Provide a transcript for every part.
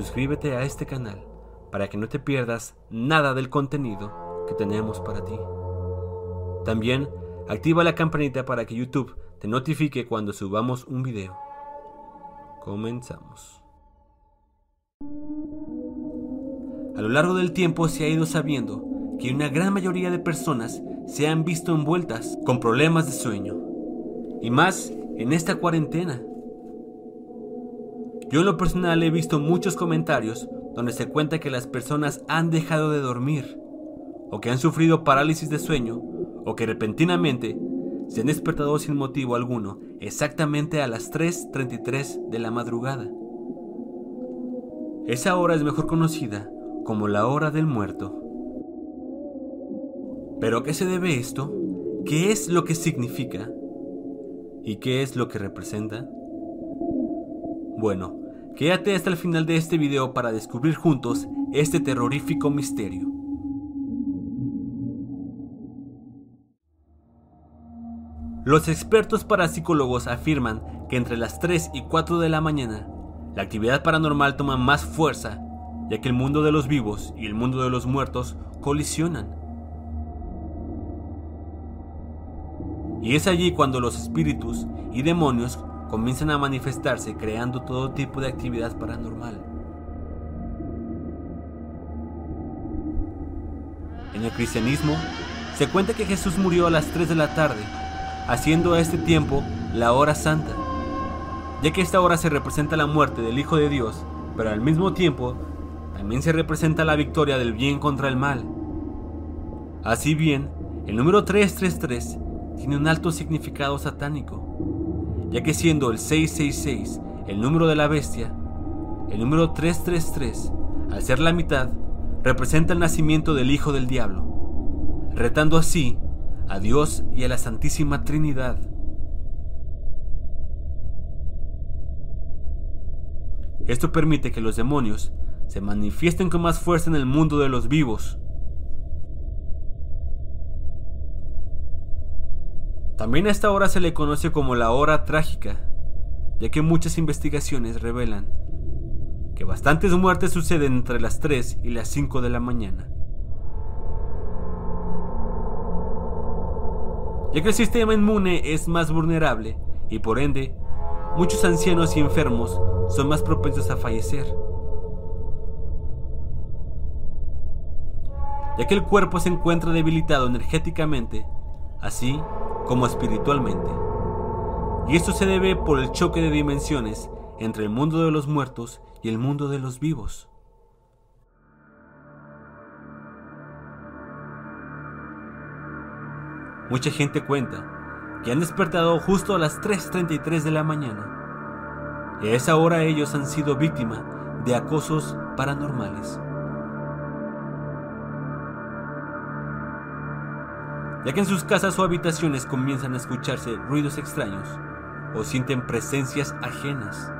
suscríbete a este canal para que no te pierdas nada del contenido que tenemos para ti. También activa la campanita para que YouTube te notifique cuando subamos un video. Comenzamos. A lo largo del tiempo se ha ido sabiendo que una gran mayoría de personas se han visto envueltas con problemas de sueño. Y más en esta cuarentena. Yo en lo personal he visto muchos comentarios donde se cuenta que las personas han dejado de dormir, o que han sufrido parálisis de sueño, o que repentinamente se han despertado sin motivo alguno, exactamente a las 3.33 de la madrugada. Esa hora es mejor conocida como la hora del muerto. ¿Pero a qué se debe esto? ¿Qué es lo que significa? ¿Y qué es lo que representa? Bueno, quédate hasta el final de este video para descubrir juntos este terrorífico misterio. Los expertos parapsicólogos afirman que entre las 3 y 4 de la mañana, la actividad paranormal toma más fuerza, ya que el mundo de los vivos y el mundo de los muertos colisionan. Y es allí cuando los espíritus y demonios comienzan a manifestarse creando todo tipo de actividad paranormal. En el cristianismo se cuenta que Jesús murió a las 3 de la tarde, haciendo a este tiempo la hora santa, ya que esta hora se representa la muerte del Hijo de Dios, pero al mismo tiempo también se representa la victoria del bien contra el mal. Así bien, el número 333 tiene un alto significado satánico, ya que siendo el 666 el número de la bestia, el número 333, al ser la mitad, representa el nacimiento del Hijo del Diablo, retando así a Dios y a la Santísima Trinidad. Esto permite que los demonios se manifiesten con más fuerza en el mundo de los vivos. También a esta hora se le conoce como la hora trágica, ya que muchas investigaciones revelan que bastantes muertes suceden entre las 3 y las 5 de la mañana. Ya que el sistema inmune es más vulnerable y por ende, muchos ancianos y enfermos son más propensos a fallecer. Ya que el cuerpo se encuentra debilitado energéticamente, así como espiritualmente. Y esto se debe por el choque de dimensiones entre el mundo de los muertos y el mundo de los vivos. Mucha gente cuenta que han despertado justo a las 3.33 de la mañana. Y a esa hora ellos han sido víctima de acosos paranormales. Ya que en sus casas o habitaciones comienzan a escucharse ruidos extraños o sienten presencias ajenas.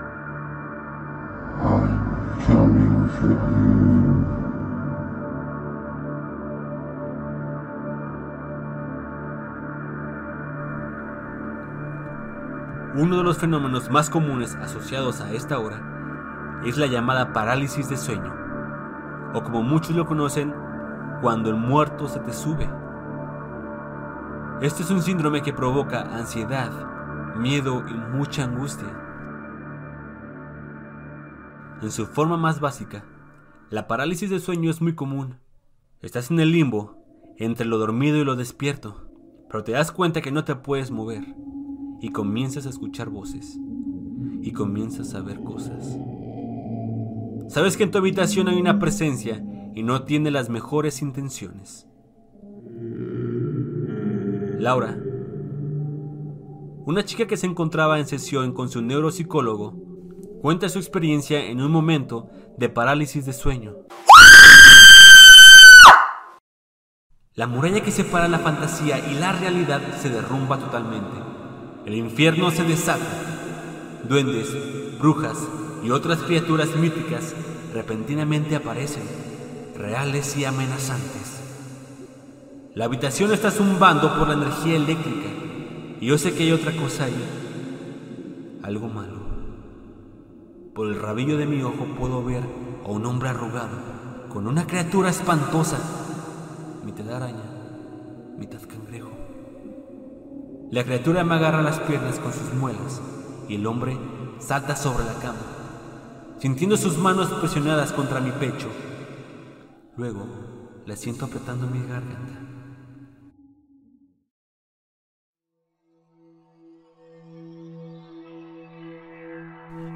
Uno de los fenómenos más comunes asociados a esta hora es la llamada parálisis de sueño, o como muchos lo conocen, cuando el muerto se te sube. Este es un síndrome que provoca ansiedad, miedo y mucha angustia. En su forma más básica, la parálisis de sueño es muy común. Estás en el limbo, entre lo dormido y lo despierto, pero te das cuenta que no te puedes mover y comienzas a escuchar voces y comienzas a ver cosas. Sabes que en tu habitación hay una presencia y no tiene las mejores intenciones. Laura, una chica que se encontraba en sesión con su neuropsicólogo, cuenta su experiencia en un momento de parálisis de sueño. La muralla que separa la fantasía y la realidad se derrumba totalmente. El infierno se desata. Duendes, brujas y otras criaturas míticas repentinamente aparecen, reales y amenazantes. La habitación está zumbando por la energía eléctrica y yo sé que hay otra cosa ahí, algo malo. Por el rabillo de mi ojo puedo ver o un hombre arrugado con una criatura espantosa, mitad araña, mitad cangrejo. La criatura me agarra las piernas con sus muelas y el hombre salta sobre la cama, sintiendo sus manos presionadas contra mi pecho. Luego la siento apretando mi garganta.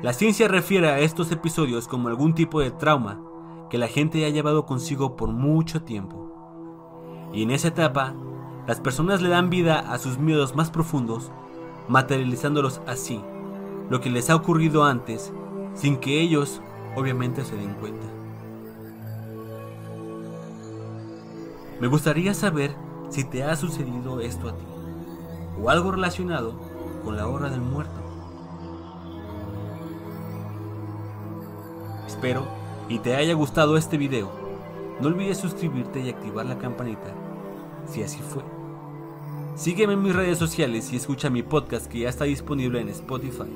La ciencia refiere a estos episodios como algún tipo de trauma que la gente ha llevado consigo por mucho tiempo. Y en esa etapa, las personas le dan vida a sus miedos más profundos, materializándolos así, lo que les ha ocurrido antes, sin que ellos obviamente se den cuenta. Me gustaría saber si te ha sucedido esto a ti, o algo relacionado con la hora del muerto. Espero y te haya gustado este video. No olvides suscribirte y activar la campanita, si así fue. Sígueme en mis redes sociales y escucha mi podcast que ya está disponible en Spotify.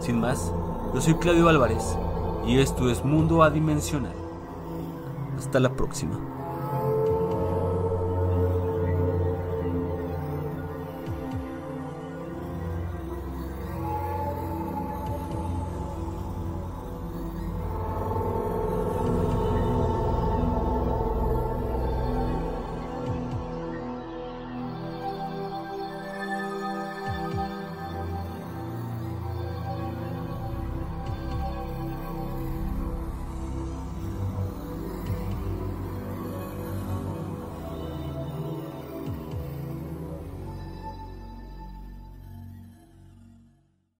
Sin más, yo soy Claudio Álvarez y esto es Mundo Adimensional. Hasta la próxima.